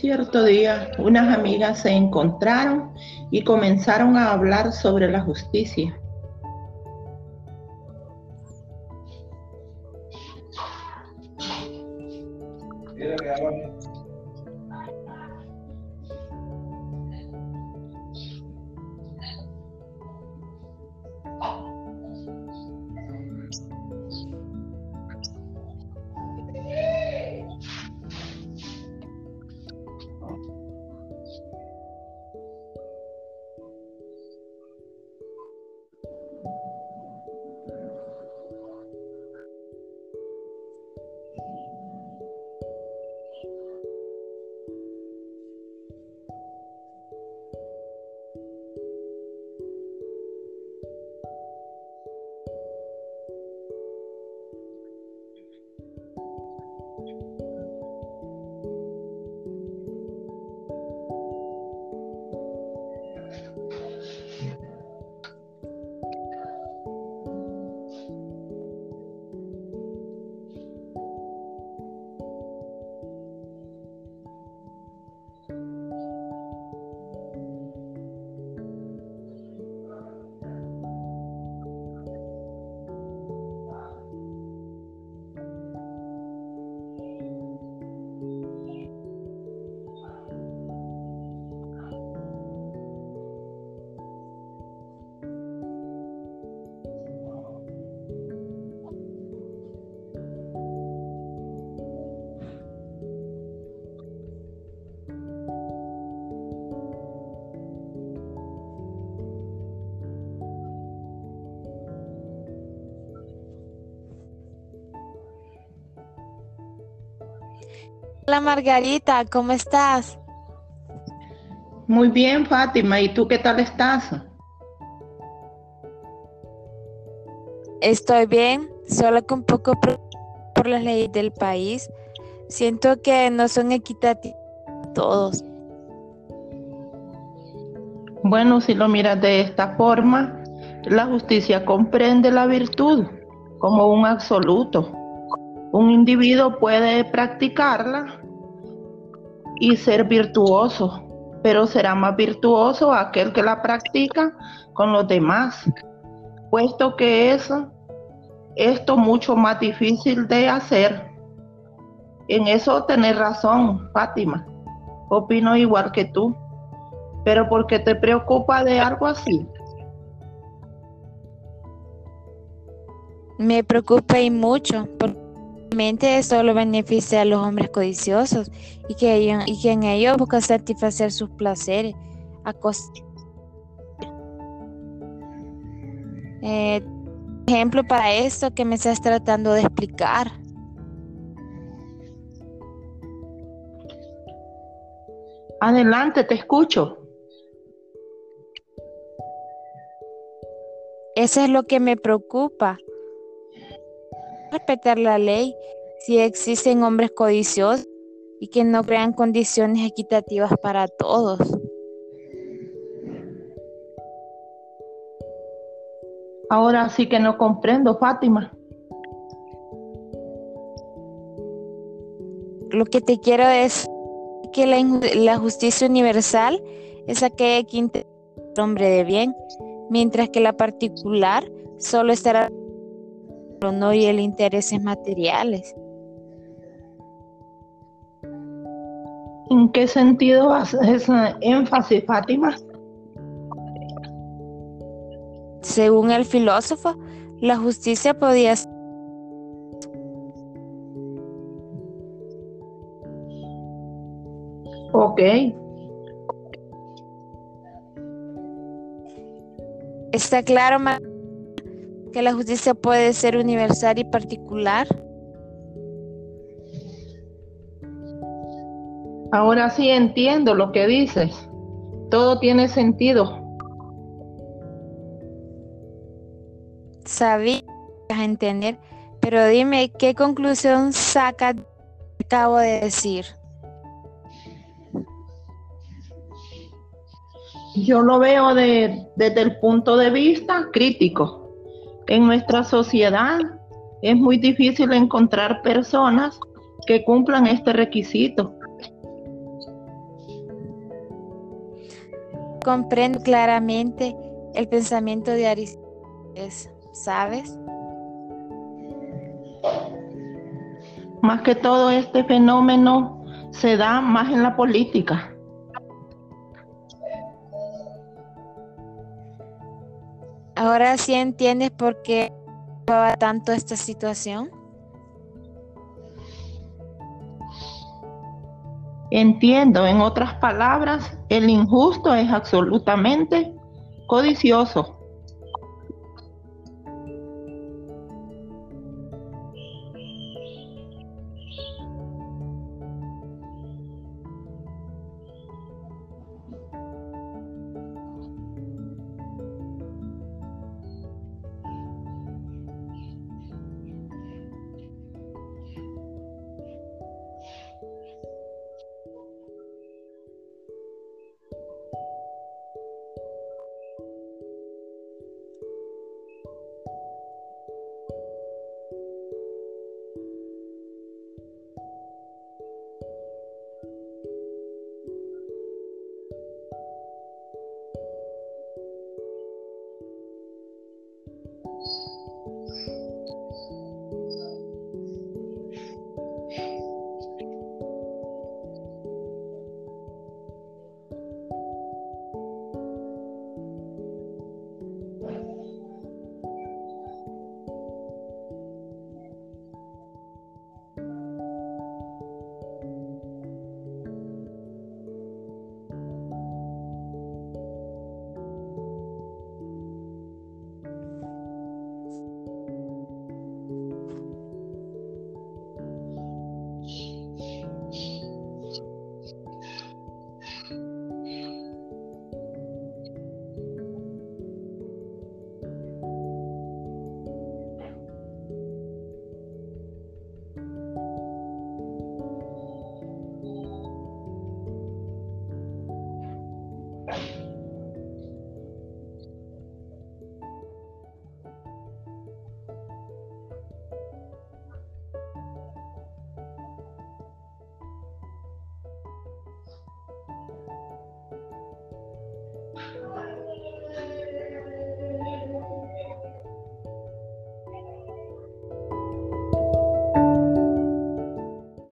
Cierto día, unas amigas se encontraron y comenzaron a hablar sobre la justicia. Hola Margarita, ¿cómo estás? Muy bien, Fátima. ¿Y tú qué tal estás? Estoy bien, solo que un poco por las leyes del país. Siento que no son equitativos todos. Bueno, si lo miras de esta forma, la justicia comprende la virtud como un absoluto. Un individuo puede practicarla y ser virtuoso, pero será más virtuoso aquel que la practica con los demás, puesto que es esto mucho más difícil de hacer. En eso tenés razón, Fátima. Opino igual que tú. Pero ¿por qué te preocupa de algo así? Me preocupa y mucho, porque solo beneficia a los hombres codiciosos y que, y que en ellos buscan satisfacer sus placeres a costa. Eh, ejemplo para esto que me estás tratando de explicar. Adelante, te escucho. Eso es lo que me preocupa respetar la ley si existen hombres codiciosos y que no crean condiciones equitativas para todos. Ahora sí que no comprendo, Fátima. Lo que te quiero es que la, justicia universal es aquella que interesa al hombre de bien, mientras que la particular solo estará no y el intereses materiales. ¿En qué sentido haces énfasis, Fátima? Según el filósofo, la justicia podía ser Ok. Está claro, que la justicia puede ser universal y particular. Ahora sí entiendo lo que dices. Todo tiene sentido. Sabía entender, pero dime qué conclusión saca acabo de decir. Yo lo veo desde el punto de vista crítico. En nuestra sociedad es muy difícil encontrar personas que cumplan este requisito. Comprendo claramente el pensamiento de Aristóteles, ¿sabes? Más que todo este fenómeno se da más en la política. Ahora sí entiendes por qué tanto esta situación. Entiendo, en otras palabras, el injusto es absolutamente codicioso.